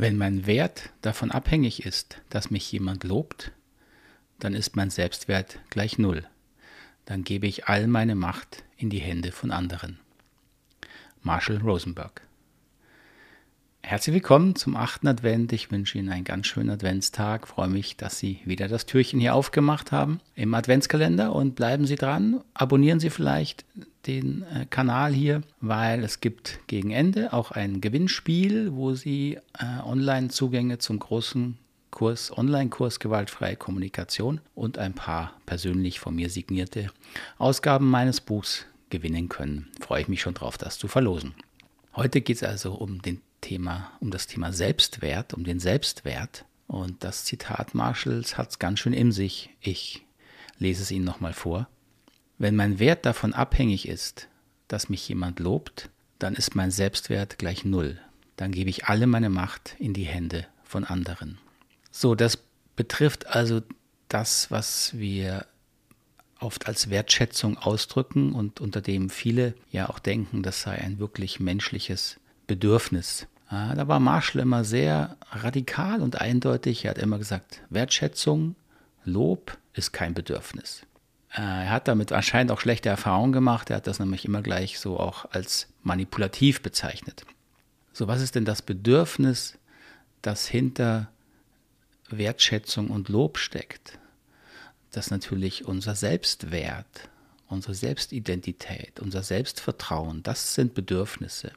Wenn mein Wert davon abhängig ist, dass mich jemand lobt, dann ist mein Selbstwert gleich Null. Dann gebe ich all meine Macht in die Hände von anderen. Marshall Rosenberg Herzlich willkommen zum achten Advent. Ich wünsche Ihnen einen ganz schönen Adventstag. Ich freue mich, dass Sie wieder das Türchen hier aufgemacht haben im Adventskalender und bleiben Sie dran. Abonnieren Sie vielleicht den äh, Kanal hier, weil es gibt gegen Ende auch ein Gewinnspiel, wo Sie äh, Online-Zugänge zum großen Kurs, Online-Kurs Gewaltfreie Kommunikation und ein paar persönlich von mir signierte Ausgaben meines Buchs gewinnen können. Freue ich mich schon drauf, das zu verlosen. Heute geht es also um den Thema, um das Thema Selbstwert, um den Selbstwert. Und das Zitat Marshalls hat es ganz schön in sich. Ich lese es Ihnen nochmal vor. Wenn mein Wert davon abhängig ist, dass mich jemand lobt, dann ist mein Selbstwert gleich Null. Dann gebe ich alle meine Macht in die Hände von anderen. So, das betrifft also das, was wir oft als Wertschätzung ausdrücken und unter dem viele ja auch denken, das sei ein wirklich menschliches Bedürfnis. Da war Marshall immer sehr radikal und eindeutig. Er hat immer gesagt, Wertschätzung, Lob ist kein Bedürfnis. Äh, er hat damit anscheinend auch schlechte Erfahrungen gemacht. Er hat das nämlich immer gleich so auch als manipulativ bezeichnet. So, was ist denn das Bedürfnis, das hinter Wertschätzung und Lob steckt? Das natürlich unser Selbstwert, unsere Selbstidentität, unser Selbstvertrauen, das sind Bedürfnisse.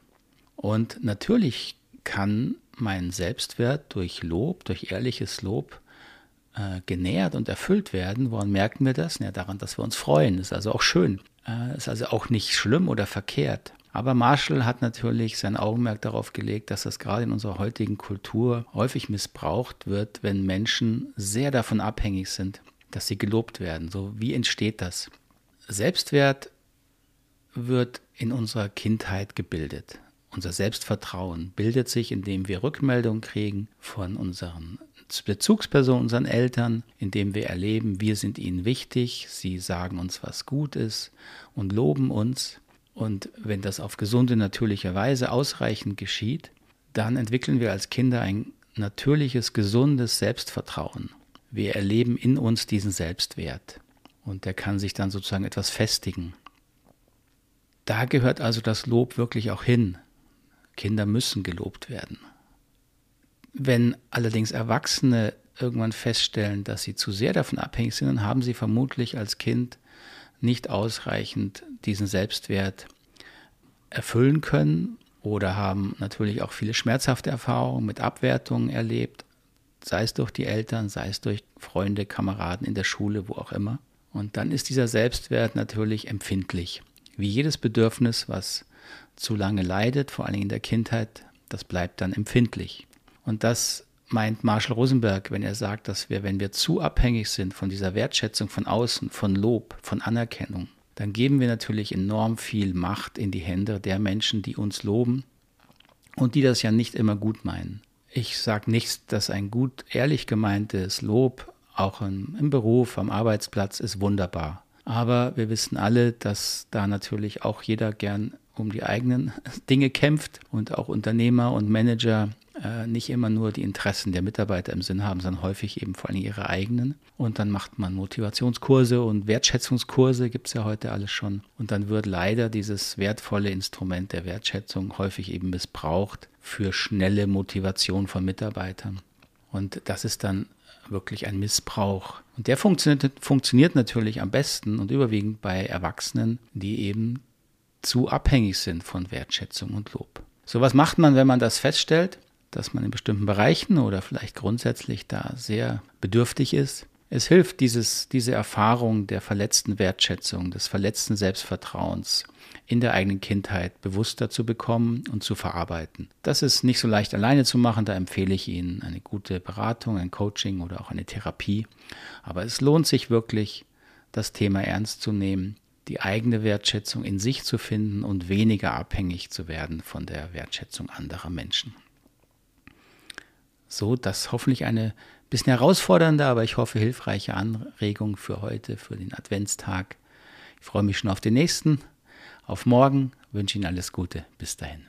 Und natürlich kann mein Selbstwert durch Lob, durch ehrliches Lob äh, genährt und erfüllt werden. Woran merken wir das? Ja, daran, dass wir uns freuen. Ist also auch schön. Äh, ist also auch nicht schlimm oder verkehrt. Aber Marshall hat natürlich sein Augenmerk darauf gelegt, dass das gerade in unserer heutigen Kultur häufig missbraucht wird, wenn Menschen sehr davon abhängig sind, dass sie gelobt werden. So, wie entsteht das? Selbstwert wird in unserer Kindheit gebildet. Unser Selbstvertrauen bildet sich, indem wir Rückmeldungen kriegen von unseren Bezugspersonen, unseren Eltern, indem wir erleben, wir sind ihnen wichtig, sie sagen uns, was gut ist und loben uns. Und wenn das auf gesunde, natürliche Weise ausreichend geschieht, dann entwickeln wir als Kinder ein natürliches, gesundes Selbstvertrauen. Wir erleben in uns diesen Selbstwert und der kann sich dann sozusagen etwas festigen. Da gehört also das Lob wirklich auch hin, Kinder müssen gelobt werden. Wenn allerdings Erwachsene irgendwann feststellen, dass sie zu sehr davon abhängig sind, dann haben sie vermutlich als Kind nicht ausreichend diesen Selbstwert erfüllen können oder haben natürlich auch viele schmerzhafte Erfahrungen mit Abwertungen erlebt, sei es durch die Eltern, sei es durch Freunde, Kameraden in der Schule, wo auch immer. Und dann ist dieser Selbstwert natürlich empfindlich, wie jedes Bedürfnis, was zu lange leidet, vor allem in der Kindheit, das bleibt dann empfindlich. Und das meint Marshall Rosenberg, wenn er sagt, dass wir, wenn wir zu abhängig sind von dieser Wertschätzung von außen, von Lob, von Anerkennung, dann geben wir natürlich enorm viel Macht in die Hände der Menschen, die uns loben und die das ja nicht immer gut meinen. Ich sage nicht, dass ein gut, ehrlich gemeintes Lob auch im, im Beruf, am Arbeitsplatz ist wunderbar. Aber wir wissen alle, dass da natürlich auch jeder gern um die eigenen Dinge kämpft und auch Unternehmer und Manager äh, nicht immer nur die Interessen der Mitarbeiter im Sinn haben, sondern häufig eben vor allem ihre eigenen. Und dann macht man Motivationskurse und Wertschätzungskurse, gibt es ja heute alles schon. Und dann wird leider dieses wertvolle Instrument der Wertschätzung häufig eben missbraucht für schnelle Motivation von Mitarbeitern. Und das ist dann wirklich ein Missbrauch. Und der funktioniert, funktioniert natürlich am besten und überwiegend bei Erwachsenen, die eben zu abhängig sind von Wertschätzung und Lob. So was macht man, wenn man das feststellt, dass man in bestimmten Bereichen oder vielleicht grundsätzlich da sehr bedürftig ist? Es hilft, dieses, diese Erfahrung der verletzten Wertschätzung, des verletzten Selbstvertrauens in der eigenen Kindheit bewusster zu bekommen und zu verarbeiten. Das ist nicht so leicht alleine zu machen, da empfehle ich Ihnen eine gute Beratung, ein Coaching oder auch eine Therapie. Aber es lohnt sich wirklich, das Thema ernst zu nehmen die eigene Wertschätzung in sich zu finden und weniger abhängig zu werden von der Wertschätzung anderer Menschen. So, das hoffentlich eine bisschen herausfordernde, aber ich hoffe hilfreiche Anregung für heute, für den Adventstag. Ich freue mich schon auf den nächsten, auf morgen, wünsche Ihnen alles Gute. Bis dahin.